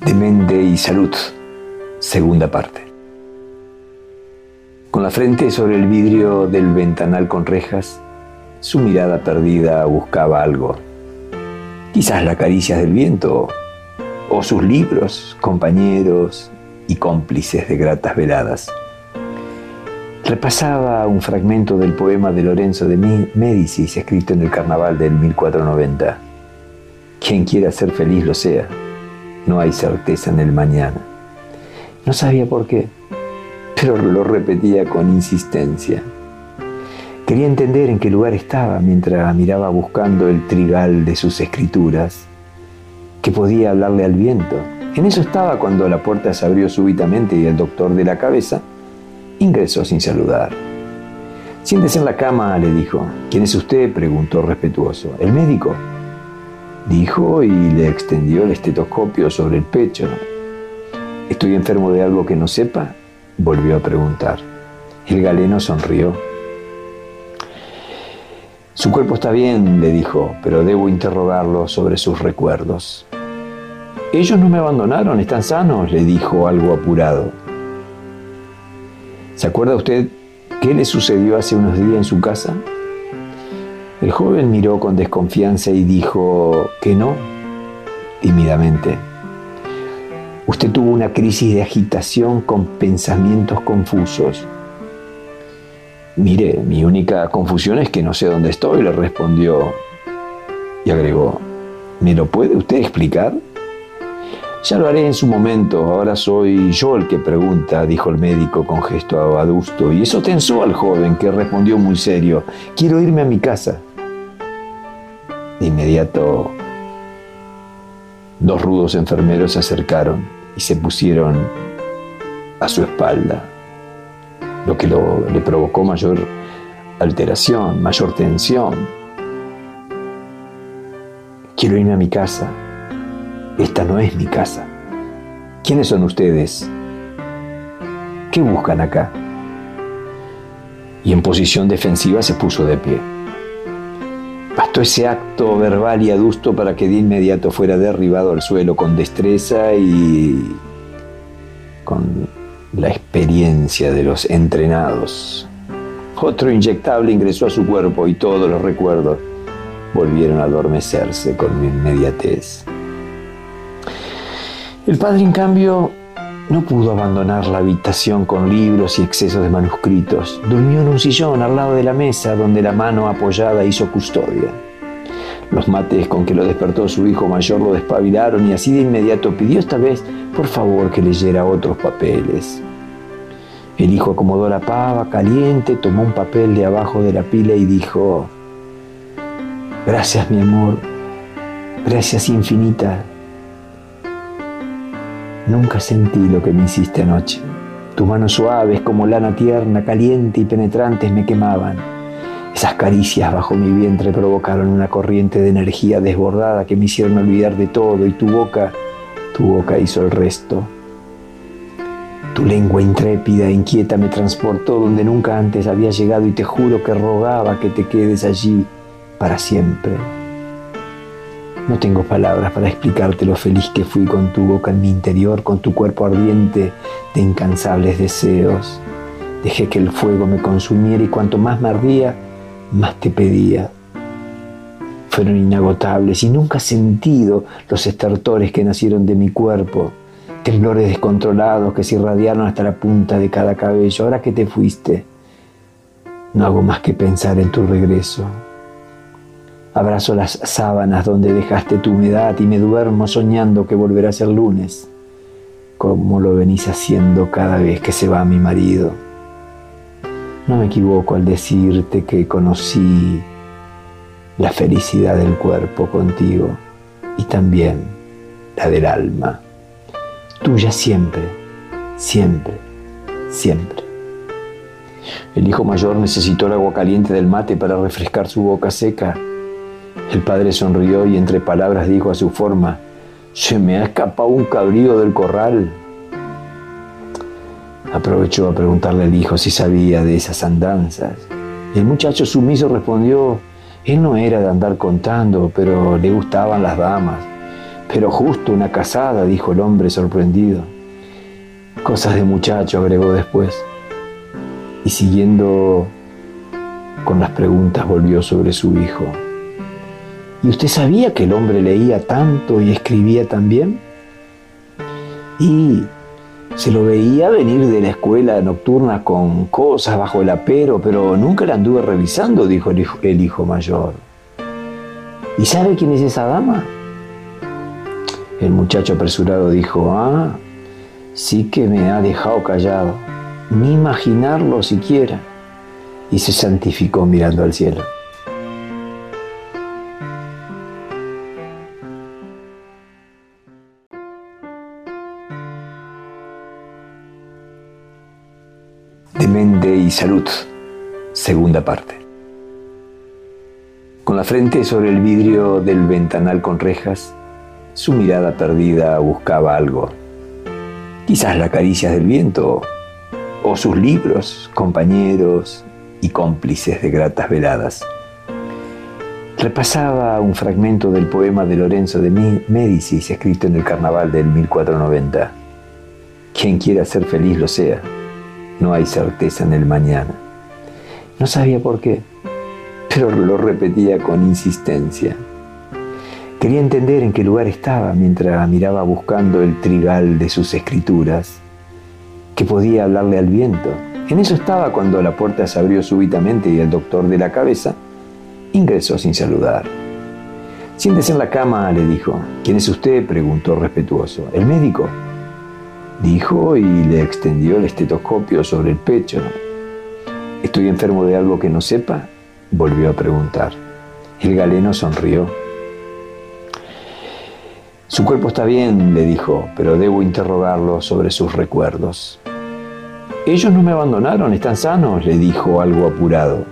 de Mente y Salud, segunda parte. Con la frente sobre el vidrio del ventanal con rejas, su mirada perdida buscaba algo. Quizás la caricia del viento o sus libros, compañeros y cómplices de gratas veladas. Repasaba un fragmento del poema de Lorenzo de Médicis escrito en el carnaval del 1490. Quien quiera ser feliz lo sea, no hay certeza en el mañana. No sabía por qué, pero lo repetía con insistencia. Quería entender en qué lugar estaba mientras miraba buscando el trigal de sus escrituras, que podía hablarle al viento. En eso estaba cuando la puerta se abrió súbitamente y el doctor de la cabeza Ingresó sin saludar. Siéntese en la cama, le dijo. ¿Quién es usted? preguntó respetuoso. ¿El médico? Dijo y le extendió el estetoscopio sobre el pecho. ¿Estoy enfermo de algo que no sepa? Volvió a preguntar. El galeno sonrió. Su cuerpo está bien, le dijo, pero debo interrogarlo sobre sus recuerdos. Ellos no me abandonaron, están sanos, le dijo algo apurado. ¿Se acuerda usted qué le sucedió hace unos días en su casa? El joven miró con desconfianza y dijo que no, tímidamente. Usted tuvo una crisis de agitación con pensamientos confusos. Mire, mi única confusión es que no sé dónde estoy, le respondió y agregó, ¿me lo puede usted explicar? Ya lo haré en su momento, ahora soy yo el que pregunta, dijo el médico con gesto adusto, y eso tensó al joven, que respondió muy serio, quiero irme a mi casa. De inmediato, dos rudos enfermeros se acercaron y se pusieron a su espalda, lo que le provocó mayor alteración, mayor tensión. Quiero irme a mi casa, esta no es mi casa. ¿Quiénes son ustedes? ¿Qué buscan acá? Y en posición defensiva se puso de pie. Bastó ese acto verbal y adusto para que de inmediato fuera derribado al suelo con destreza y con la experiencia de los entrenados. Otro inyectable ingresó a su cuerpo y todos los recuerdos volvieron a adormecerse con inmediatez. El padre, en cambio, no pudo abandonar la habitación con libros y excesos de manuscritos. Durmió en un sillón al lado de la mesa donde la mano apoyada hizo custodia. Los mates con que lo despertó su hijo mayor lo despabilaron y así de inmediato pidió esta vez, por favor, que leyera otros papeles. El hijo acomodó la pava caliente, tomó un papel de abajo de la pila y dijo, Gracias mi amor, gracias infinita, Nunca sentí lo que me hiciste anoche. Tus manos suaves como lana tierna, caliente y penetrantes me quemaban. Esas caricias bajo mi vientre provocaron una corriente de energía desbordada que me hicieron olvidar de todo y tu boca, tu boca hizo el resto. Tu lengua intrépida e inquieta me transportó donde nunca antes había llegado y te juro que rogaba que te quedes allí para siempre. No tengo palabras para explicarte lo feliz que fui con tu boca en mi interior, con tu cuerpo ardiente de incansables deseos. Dejé que el fuego me consumiera y cuanto más me ardía, más te pedía. Fueron inagotables y nunca sentido los estertores que nacieron de mi cuerpo, temblores descontrolados que se irradiaron hasta la punta de cada cabello. Ahora que te fuiste, no hago más que pensar en tu regreso. Abrazo las sábanas donde dejaste tu humedad y me duermo soñando que volverá a ser lunes, como lo venís haciendo cada vez que se va mi marido. No me equivoco al decirte que conocí la felicidad del cuerpo contigo y también la del alma, tuya siempre, siempre, siempre. El hijo mayor necesitó el agua caliente del mate para refrescar su boca seca el padre sonrió y entre palabras dijo a su forma, se me ha escapado un cabrío del corral. Aprovechó a preguntarle al hijo si sabía de esas andanzas. El muchacho sumiso respondió, él no era de andar contando, pero le gustaban las damas. Pero justo una casada, dijo el hombre sorprendido. Cosas de muchacho, agregó después. Y siguiendo con las preguntas volvió sobre su hijo. ¿Y usted sabía que el hombre leía tanto y escribía tan bien? Y se lo veía venir de la escuela nocturna con cosas bajo el apero, pero nunca la anduve revisando, dijo el hijo, el hijo mayor. ¿Y sabe quién es esa dama? El muchacho apresurado dijo, ah, sí que me ha dejado callado, ni imaginarlo siquiera, y se santificó mirando al cielo. Demente y salud, segunda parte. Con la frente sobre el vidrio del ventanal con rejas, su mirada perdida buscaba algo. Quizás la caricia del viento o sus libros, compañeros y cómplices de gratas veladas. Repasaba un fragmento del poema de Lorenzo de Médicis escrito en el carnaval del 1490. Quien quiera ser feliz lo sea, no hay certeza en el mañana. No sabía por qué, pero lo repetía con insistencia. Quería entender en qué lugar estaba mientras miraba buscando el trigal de sus escrituras, que podía hablarle al viento. En eso estaba cuando la puerta se abrió súbitamente y el doctor de la cabeza ingresó sin saludar. Siéntese en la cama, le dijo. ¿Quién es usted? preguntó respetuoso. ¿El médico? Dijo y le extendió el estetoscopio sobre el pecho. ¿Estoy enfermo de algo que no sepa? Volvió a preguntar. El galeno sonrió. Su cuerpo está bien, le dijo, pero debo interrogarlo sobre sus recuerdos. Ellos no me abandonaron, están sanos, le dijo algo apurado.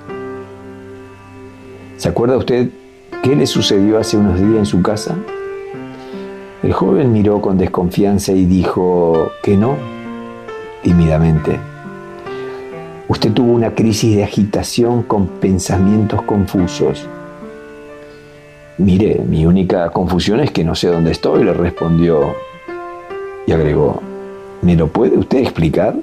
¿Se acuerda usted qué le sucedió hace unos días en su casa? El joven miró con desconfianza y dijo que no, tímidamente. Usted tuvo una crisis de agitación con pensamientos confusos. Mire, mi única confusión es que no sé dónde estoy, le respondió y agregó, ¿me lo puede usted explicar?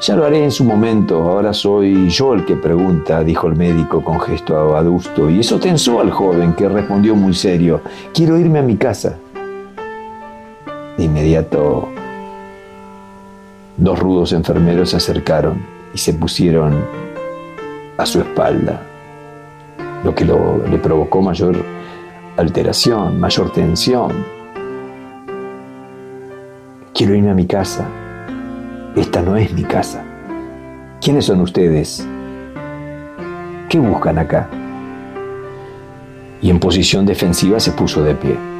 Ya lo haré en su momento, ahora soy yo el que pregunta, dijo el médico con gesto adusto, y eso tensó al joven, que respondió muy serio, quiero irme a mi casa. Inmediato, dos rudos enfermeros se acercaron y se pusieron a su espalda lo que le provocó mayor alteración, mayor tensión. Quiero irme a mi casa. Esta no es mi casa. ¿Quiénes son ustedes? ¿Qué buscan acá? Y en posición defensiva se puso de pie.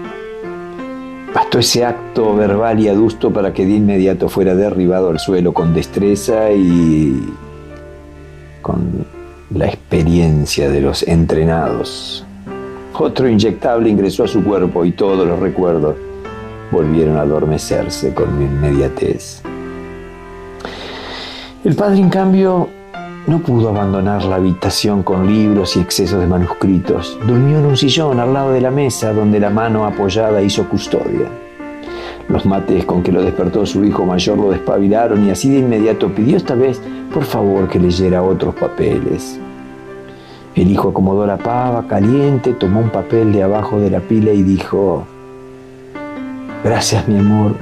Bastó ese acto verbal y adusto para que de inmediato fuera derribado al suelo con destreza y con la experiencia de los entrenados. Otro inyectable ingresó a su cuerpo y todos los recuerdos volvieron a adormecerse con inmediatez. El padre, en cambio, no pudo abandonar la habitación con libros y excesos de manuscritos. Durmió en un sillón al lado de la mesa donde la mano apoyada hizo custodia. Los mates con que lo despertó su hijo mayor lo despabilaron y así de inmediato pidió esta vez, por favor, que leyera otros papeles. El hijo acomodó la pava caliente, tomó un papel de abajo de la pila y dijo, gracias mi amor,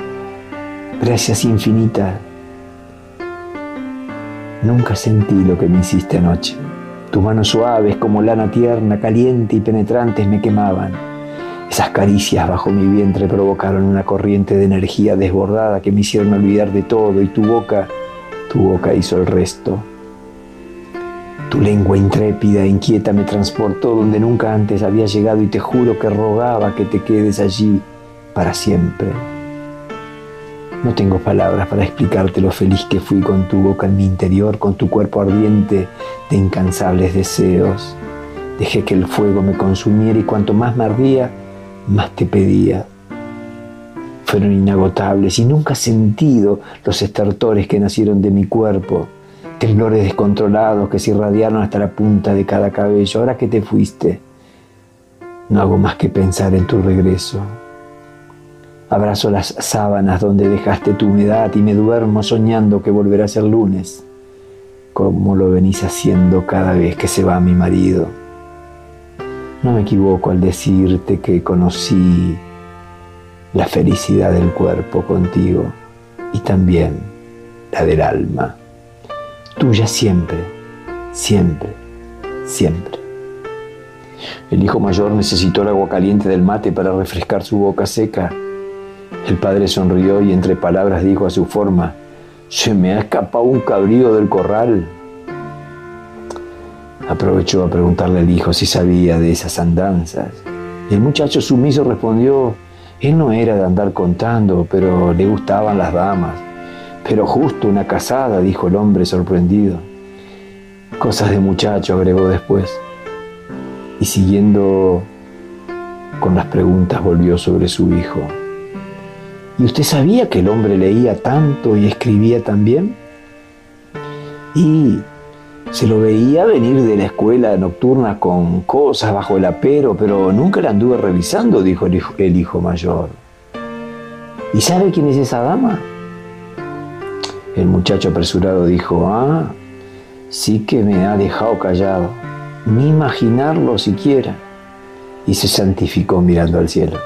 gracias infinita. Nunca sentí lo que me hiciste anoche. Tus manos suaves como lana tierna, caliente y penetrantes me quemaban. Esas caricias bajo mi vientre provocaron una corriente de energía desbordada que me hicieron olvidar de todo y tu boca, tu boca hizo el resto. Tu lengua intrépida e inquieta me transportó donde nunca antes había llegado y te juro que rogaba que te quedes allí para siempre. No tengo palabras para explicarte lo feliz que fui con tu boca en mi interior, con tu cuerpo ardiente de incansables deseos. Dejé que el fuego me consumiera y cuanto más me ardía, más te pedía. Fueron inagotables y nunca he sentido los estertores que nacieron de mi cuerpo, temblores descontrolados que se irradiaron hasta la punta de cada cabello. Ahora que te fuiste, no hago más que pensar en tu regreso. Abrazo las sábanas donde dejaste tu humedad y me duermo soñando que volverá a ser lunes, como lo venís haciendo cada vez que se va mi marido. No me equivoco al decirte que conocí la felicidad del cuerpo contigo y también la del alma, tuya siempre, siempre, siempre. El hijo mayor necesitó el agua caliente del mate para refrescar su boca seca el padre sonrió y entre palabras dijo a su forma, se me ha escapado un cabrío del corral. Aprovechó a preguntarle al hijo si sabía de esas andanzas. El muchacho sumiso respondió, él no era de andar contando, pero le gustaban las damas. Pero justo una casada, dijo el hombre sorprendido. Cosas de muchacho, agregó después. Y siguiendo con las preguntas volvió sobre su hijo. ¿Y usted sabía que el hombre leía tanto y escribía también? Y se lo veía venir de la escuela nocturna con cosas bajo el apero, pero nunca la anduve revisando, dijo el hijo, el hijo mayor. ¿Y sabe quién es esa dama? El muchacho apresurado dijo, ah, sí que me ha dejado callado, ni imaginarlo siquiera. Y se santificó mirando al cielo.